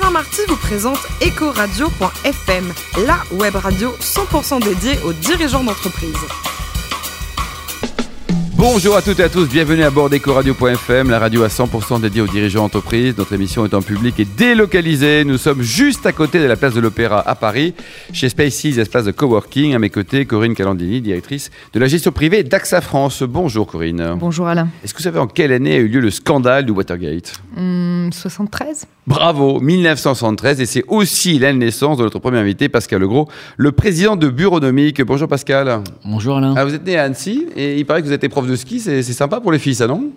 Alain Marty vous présente Ecoradio.fm, la web radio 100% dédiée aux dirigeants d'entreprise. Bonjour à toutes et à tous, bienvenue à bord d'Ecoradio.fm, la radio à 100% dédiée aux dirigeants d'entreprise. Notre émission est en public et délocalisée. Nous sommes juste à côté de la place de l'Opéra à Paris, chez Spaces, espace de coworking. À mes côtés, Corinne Calandini, directrice de la gestion privée d'AXA France. Bonjour Corinne. Bonjour Alain. Est-ce que vous savez en quelle année a eu lieu le scandale du Watergate? 73 hum, Bravo, 1973. Et c'est aussi la naissance de notre premier invité, Pascal Legros, le président de Bureaunomique. Bonjour Pascal. Bonjour Alain. Ah, vous êtes né à Annecy et il paraît que vous êtes prof de ski. C'est sympa pour les filles, ça, non?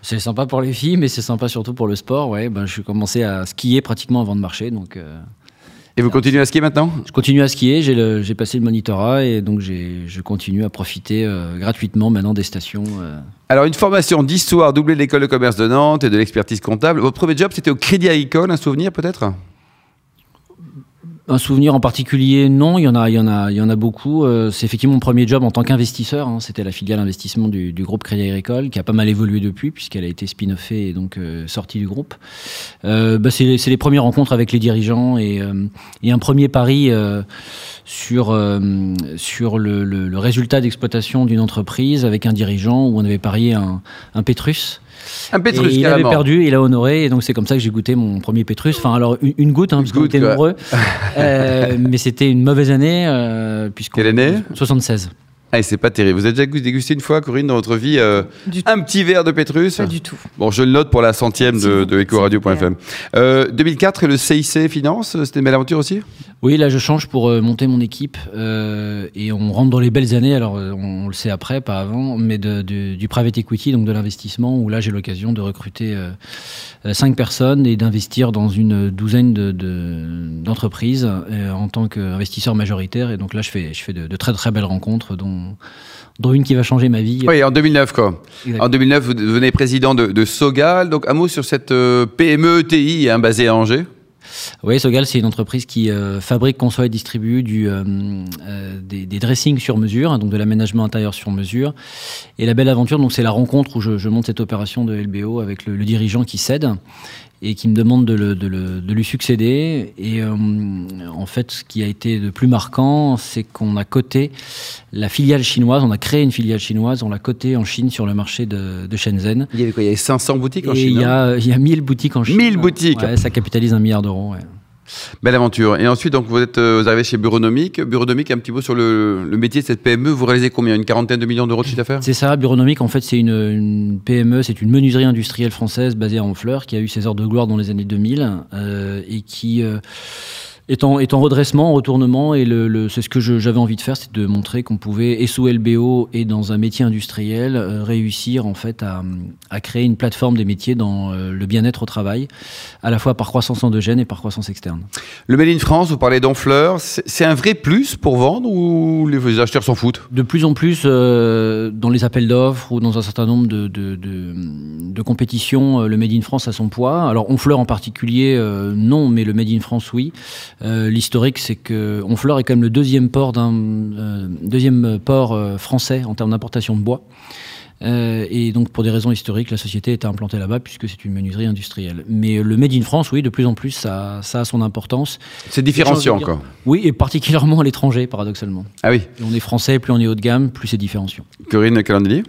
C'est sympa pour les filles, mais c'est sympa surtout pour le sport. Ouais, ben, je suis commencé à skier pratiquement avant de marcher. Donc, euh, et vous continuez à skier maintenant Je continue à skier, j'ai passé le monitorat et donc je continue à profiter euh, gratuitement maintenant des stations. Euh. Alors une formation d'histoire doublée de l'école de commerce de Nantes et de l'expertise comptable. Votre premier job c'était au Crédit Agricole, un souvenir peut-être? Un souvenir en particulier, non. Il y en a, il y en a, il y en a beaucoup. Euh, c'est effectivement mon premier job en tant qu'investisseur. Hein. C'était la filiale investissement du, groupe Crédit Agricole, qui a pas mal évolué depuis, puisqu'elle a été spin-offée et donc euh, sortie du groupe. Euh, bah, c'est, les premières rencontres avec les dirigeants et, un premier pari sur sur le, résultat d'exploitation d'une entreprise avec un dirigeant où on avait parié un, un Pétrus. Un Pétrus, Il avait perdu, il a honoré, et donc c'est comme ça que j'ai goûté mon premier Pétrus. Enfin, alors une, goutte, hein, parce qu'on était nombreux. Euh, mais c'était une mauvaise année. Euh, Quelle année? 76. Ah, c'est pas terrible. Vous avez déjà dégusté une fois, Corinne, dans votre vie, euh, un petit verre de Pétrus Pas du tout. Bon, je le note pour la centième de, de Ecoradio.fm. 2004, le CIC Finance, c'était une belle aventure aussi? Oui, là, je change pour euh, monter mon équipe euh, et on rentre dans les belles années. Alors, on, le sait après, pas avant, mais de, du private equity, donc de l'investissement, où là, j'ai l'occasion de recruter cinq personnes et d'investir dans une douzaine d'entreprises de, en tant qu'investisseur majoritaire. Et donc là, je fais, je fais de, de très très belles rencontres, dont dont, une qui va changer ma vie. Oui, en 2009, quoi. En 2009, vous devenez président de, Sogal. Donc, un mot sur cette euh, PME TI hein, basée à Angers oui, Sogal, c'est une entreprise qui euh, fabrique, conçoit et distribue du, euh, des, dressings sur mesure, hein, donc de l'aménagement intérieur sur mesure. Et la belle aventure, donc c'est la rencontre où je, monte cette opération de LBO avec le, le dirigeant qui cède et qui me demande de, le, de, le, de lui succéder. Et euh, en fait, ce qui a été le plus marquant, c'est qu'on a coté la filiale chinoise, on a créé une filiale chinoise, on l'a coté en Chine sur le marché de, de Shenzhen. Il y avait quoi? Il y avait 500 boutiques en et Chine il y, a, il y a 1000 boutiques en Chine. 1000 boutiques ouais, Ça capitalise un milliard d'euros. Ouais. Belle aventure. Et ensuite, donc, vous êtes euh, vous arrivez chez Bureaunomique. Bureaunomique, un petit peu sur le, métier de cette PME. Vous réalisez combien? Une quarantaine de millions d'euros de chiffre d'affaires? C'est ça. Bureaunomique, en fait, c'est une, PME, c'est une menuiserie industrielle française basée à Honfleur qui a eu ses heures de gloire dans les années 2000 euh, et qui euh, est en, est en redressement, en retournement, et le, le c'est ce que j'avais envie de faire, c'est de montrer qu'on pouvait, et sous LBO et dans un métier industriel, euh, réussir en fait à, à, créer une plateforme des métiers dans euh, le bien-être au travail, à la fois par croissance endogène et par croissance externe. Le Made in France, vous parlez d'Enfleur, c'est un vrai plus pour vendre ou les acheteurs s'en foutent? De plus en plus, euh, dans les appels d'offres ou dans un certain nombre de, de, de, de compétitions, le Made in France a son poids. Alors Honfleur en particulier, non, mais le Made in France, oui. Euh, l'historique, c'est que Honfleur est quand même le deuxième port euh, deuxième port euh, français en termes d'importation de bois. et donc, pour des raisons historiques, la société est implantée là-bas puisque c'est une menuiserie industrielle. Mais le Made in France, oui, de plus en plus, ça, ça a son importance. C'est différenciant, quoi. Oui, et particulièrement à l'étranger, paradoxalement. Ah oui. on est français, plus on est haut de gamme, plus c'est différenciant. Corinne Calandelier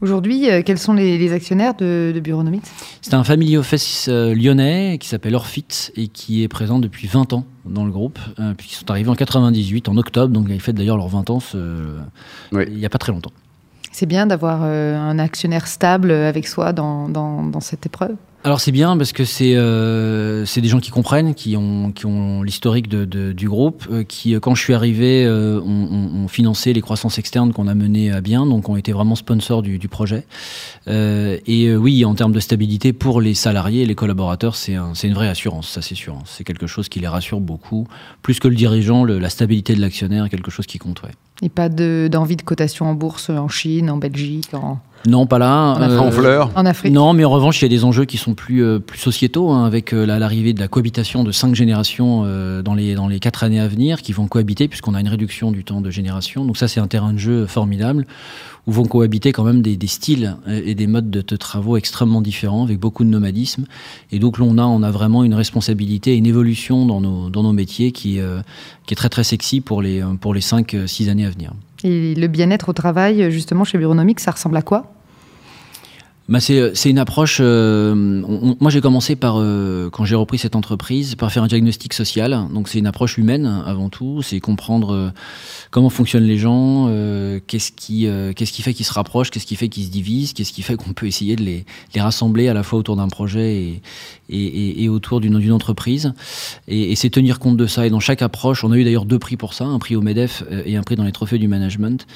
Aujourd'hui, euh, quels sont les, actionnaires de, de Bureaunomics C'est un family office euh, lyonnais qui s'appelle Orfit et qui est présent depuis 20 ans dans le groupe, euh, puisqu'ils sont arrivés en 98, en octobre, donc ils fêtent d'ailleurs leurs 20 ans il n'y a pas très longtemps. C'est bien d'avoir un actionnaire stable avec soi dans, dans cette épreuve? Alors c'est bien parce que c'est euh, c'est des gens qui comprennent, qui ont qui ont l'historique du groupe, euh, qui euh, quand je suis arrivé ont, financé les croissances externes qu'on a menées à bien, donc ont été vraiment sponsors du, projet. et oui, en termes de stabilité pour les salariés et les collaborateurs, c'est un, c'est une vraie assurance, ça c'est sûr. C'est quelque chose qui les rassure beaucoup, plus que le dirigeant, la stabilité de l'actionnaire est quelque chose qui compte. Ouais. Et pas de, d'envie de cotation en bourse en Chine, en Belgique, en Non, pas là. Euh, en fleurs En Afrique Non, mais en revanche, il y a des enjeux qui sont plus, euh, plus sociétaux, hein, avec euh, l'arrivée de la cohabitation de cinq générations euh, dans, les, dans les quatre années à venir, qui vont cohabiter, puisqu'on a une réduction du temps de génération. Donc ça, c'est un terrain de jeu formidable, où vont cohabiter quand même des, des styles et des modes de, de travaux extrêmement différents, avec beaucoup de nomadisme. Et donc, là, on a, on a vraiment une responsabilité, une évolution dans nos, dans nos métiers qui, euh, qui est très, très sexy pour les, pour les 5-6 années à venir. Et le bien-être au travail, justement, chez Bureaunomique, ça ressemble à quoi? Bah c'est, c'est une approche. euh, on- moi, j'ai commencé par, euh, quand j'ai repris cette entreprise, par faire un diagnostic social. Donc, c'est une approche humaine avant tout. C'est comprendre euh, comment fonctionnent les gens, euh, qu'est-ce qui, euh, qu'est-ce qui fait qu'ils se rapprochent, qu'est-ce qui fait qu'ils se divisent, qu'est-ce qui fait qu'on peut essayer de les, les rassembler à la fois autour d'un projet et, et, et- autour d'une, entreprise. Et, et c'est tenir compte de ça. Et dans chaque approche, on a eu d'ailleurs deux prix pour ça, un prix au Medef euh, et un prix dans les trophées du management.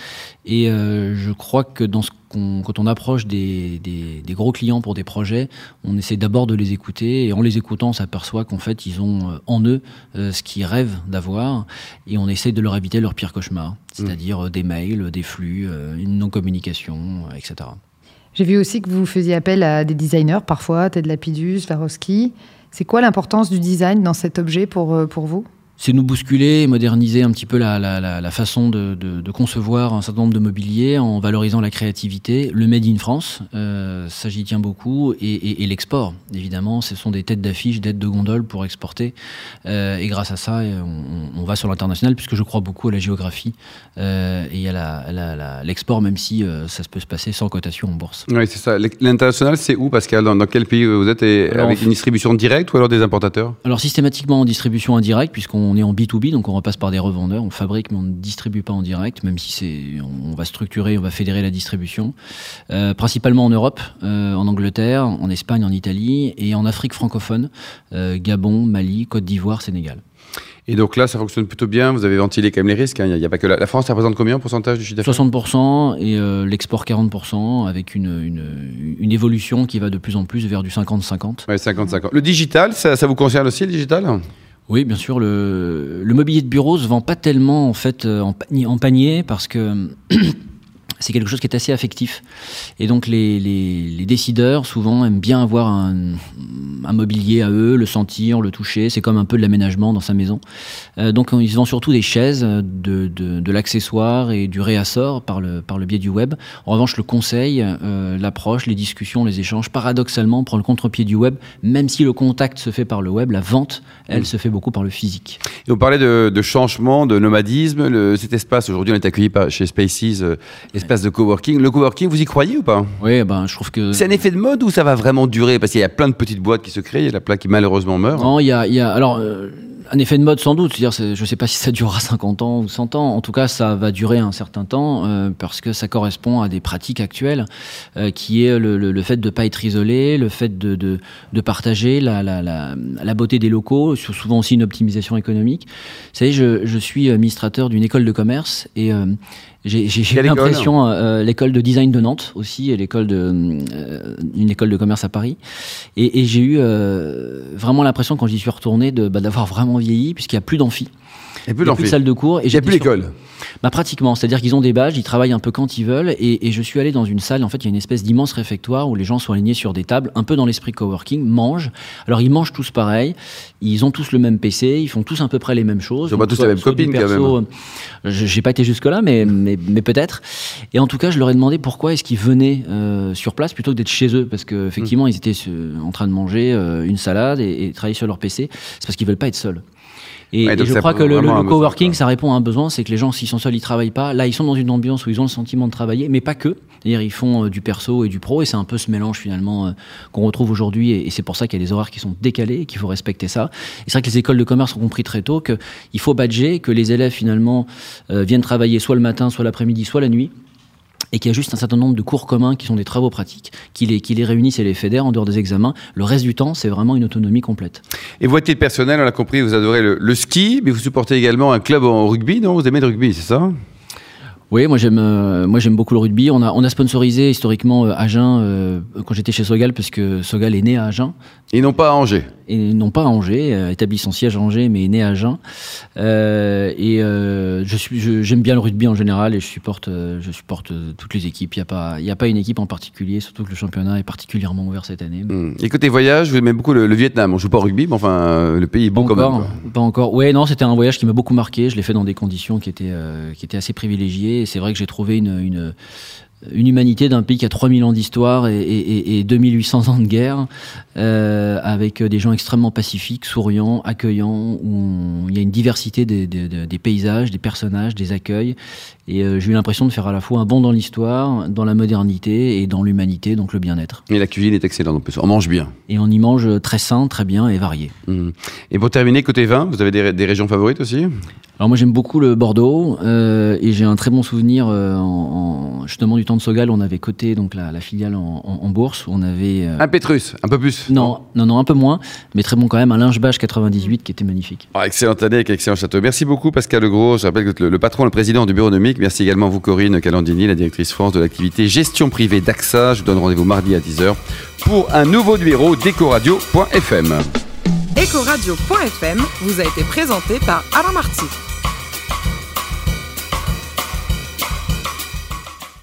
Et euh, je crois que dans ce quand on approche des, des- des gros clients pour des projets, on essaie d'abord de les écouter et en les écoutant, on s'aperçoit qu'en fait, ils ont euh, en eux euh, ce qu'ils rêvent d'avoir et on essaie de leur éviter leur pire cauchemar, c'est-à-dire euh, des mails, des flux, euh, une non-communication, euh, etc. J'ai vu aussi que vous faisiez appel à des designers parfois, Ted Lapidus, Swarovski. C'est quoi l'importance du design dans cet objet pour, pour vous? C'est nous bousculer moderniser un petit peu la, la, la, la façon de, de, de concevoir un certain nombre de mobilier en valorisant la créativité, le made in France, euh, ça j'y tiens beaucoup, et, et, et l'export, évidemment, ce sont des têtes d'affiche, d'aides de gondole pour exporter, euh, et grâce à ça, on, on va sur l'international, puisque je crois beaucoup à la géographie euh, et à l'export, même si euh, ça peut se passer sans cotation en bourse. Oui, c'est ça. L'international, c'est où, Pascal? Dans, dans, quel pays vous êtes? Et alors, Avec une distribution directe ou alors des importateurs? Alors systématiquement en distribution indirecte, puisqu'on on est en B2B, donc on repasse par des revendeurs, on fabrique mais on ne distribue pas en direct, même si c'est, on va structurer, on va fédérer la distribution. Euh, principalement en Europe, euh, en Angleterre, en Espagne, en Italie et en Afrique francophone, euh, Gabon, Mali, Côte d'Ivoire, Sénégal. Et donc là, ça fonctionne plutôt bien. Vous avez ventilé quand même les risques. Il hein. n'y a, a, pas que la, la, France, ça représente combien en pourcentage du chiffre d'affaires? 60% et euh, l'export 40%, avec une, une, une, évolution qui va de plus en plus vers du 50-50. Ouais, 50-50. Le digital, ça, ça vous concerne aussi, le digital? Oui, bien sûr. Le, le, mobilier de bureau se vend pas tellement en fait en, en panier parce que c'est quelque chose qui est assez affectif. Et donc les, les, les, décideurs, souvent, aiment bien avoir un, un, mobilier à eux, le sentir, le toucher. C'est comme un peu de l'aménagement dans sa maison. Euh, donc ils vendent surtout des chaises, de, de, de l'accessoire et du réassort par le, par le biais du web. En revanche, le conseil, euh, l'approche, les discussions, les échanges, paradoxalement, prend le contre-pied du web. Même si le contact se fait par le web, la vente, elle, mmh. se fait beaucoup par le physique. Et vous parlez de, de changement, de nomadisme. Le, cet espace, aujourd'hui, on est accueilli par, chez Spaces, euh, espace de coworking. Le coworking, vous y croyez ou pas? Oui, ben, je trouve que. C'est un effet de mode ou ça va vraiment durer? Parce qu'il y a plein de petites boîtes qui se créent, il y a la plaque qui malheureusement meurt. Non, il y a, y a alors euh, un effet de mode sans doute. Je ne sais pas si ça durera 50 ans ou 100 ans. En tout cas, ça va durer un certain temps euh, parce que ça correspond à des pratiques actuelles, euh, qui est le, le, le fait de ne pas être isolé, le fait de, de, de partager la, la, la, la, beauté des locaux, souvent aussi une optimisation économique. Vous savez, je, je suis administrateur d'une école de commerce et euh, j'ai l'impression euh, l'école de design de Nantes aussi et l'école de euh, une école de commerce à Paris et, et j'ai eu euh, vraiment l'impression quand j'y suis retourné de bah, d'avoir vraiment vieilli puisqu'il y a plus d'amphi il n'y a plus, plus de salle de cours et il n'y a plus l'école bah pratiquement, c'est-à-dire qu'ils ont des badges, ils travaillent un peu quand ils veulent, et, et, je suis allé dans une salle, en fait il y a une espèce d'immense réfectoire où les gens sont alignés sur des tables, un peu dans l'esprit coworking, mangent. Alors ils mangent tous pareil, ils ont tous le même PC, ils font tous à peu près les mêmes choses. Ils ont pas tous la même copine quand même. J'ai pas été jusque là, mais, mais, mais peut-être. Et en tout cas, je leur ai demandé pourquoi est-ce qu'ils venaient euh, sur place plutôt que d'être chez eux, parce qu'effectivement mmh. ils étaient en train de manger euh, une salade et, et travailler sur leur PC. C'est parce qu'ils veulent pas être seuls. Et, ouais, et je crois que le, le coworking, besoin, ça répond à un besoin, c'est que les gens, s'ils sont seuls, ils travaillent pas. Là, ils sont dans une ambiance où ils ont le sentiment de travailler, mais pas que. C'est-à-dire, ils font euh, du perso et du pro, et c'est un peu ce mélange finalement euh, qu'on retrouve aujourd'hui, et, et c'est pour ça qu'il y a des horaires qui sont décalés et qu'il faut respecter ça. Et c'est vrai que les écoles de commerce ont compris très tôt qu'il faut badger, que les élèves finalement euh, viennent travailler soit le matin, soit l'après-midi, soit la nuit et qu'il y a juste un certain nombre de cours communs qui sont des travaux pratiques, qui les, réunissent et les fédèrent en dehors des examens. Le reste du temps, c'est vraiment une autonomie complète. Et votre titre personnel, on l'a compris, vous adorez le, le, ski, mais vous supportez également un club en rugby, non? Vous aimez le rugby, c'est ça? Oui, moi j'aime, euh, moi j'aime beaucoup le rugby. On a, on a sponsorisé historiquement euh, Agen euh, quand j'étais chez Sogal, parce que Sogal est né à Agen. Et non pas à Angers. Et non pas à Angers, euh, établit son siège à Angers, mais né à Agen. Et je suis, je- j'aime bien le rugby en général et je supporte, je supporte toutes les équipes. Il n'y a pas, il a pas une équipe en particulier, surtout que le championnat est particulièrement ouvert cette année. Hmm. Et côté voyage, vous aimez beaucoup le, le Vietnam. On joue pas au rugby, mais enfin, le pays est Pas quand même. quoi. pas encore. Ouais, non, c'était un voyage qui m'a beaucoup marqué. Je l'ai fait dans des conditions qui étaient, qui étaient assez privilégiées. Et c'est vrai que j'ai trouvé une, une, une humanité d'un pays qui a 3000 ans d'histoire et, et, et- et 2800 ans de guerre, euh, avec des gens extrêmement pacifiques, souriants, accueillants, où on- il y a une diversité des, des, des- des paysages, des personnages, des accueils. Et euh, j'ai eu l'impression de faire à la fois un bond dans l'histoire, dans la modernité et dans l'humanité, donc le bien-être. Et la cuisine est excellente en plus. On mange bien. Et on y mange très sain, très bien et varié. Hmm. Et pour terminer, côté vin, vous avez des régions favorites aussi? Alors moi j'aime beaucoup le Bordeaux euh, et j'ai un très bon souvenir euh, en, en- justement du temps de Sogal. On avait coté donc la, la filiale en, en- en bourse. On avait euh, Un Pétrus, un peu plus. non non non un peu moins, mais très bon quand même. Un linge-bâche 98 qui était magnifique. Ah, excellente année avec un excellent château. Merci beaucoup Pascal Legros. Je rappelle que le, le patron, le président du bureau nomique. Merci également à vous Corinne Calandini, la directrice France de l'activité gestion privée d'AXA. Je vous donne rendez-vous mardi à 10h pour un nouveau numéro d'Ecoradio.fm. Ecoradio.fm vous a été présenté par Alain Marty.